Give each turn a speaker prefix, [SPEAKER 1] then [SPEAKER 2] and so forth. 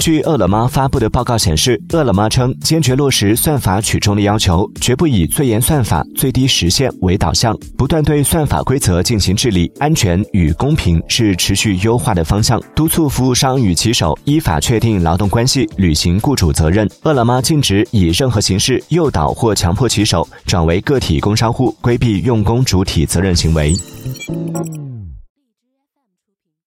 [SPEAKER 1] 据饿了么发布的报告显示饿了么称坚决落实算法取中的要求绝不以最严算法最低时限为导向不断对算法规则进行治理安全与公平是持续优化的方向。督促服务商与骑手依法确定劳动关系履行雇主责任。饿了么禁止以任何形式诱导或强迫骑手转为个体工商户规避用工主体责任行为。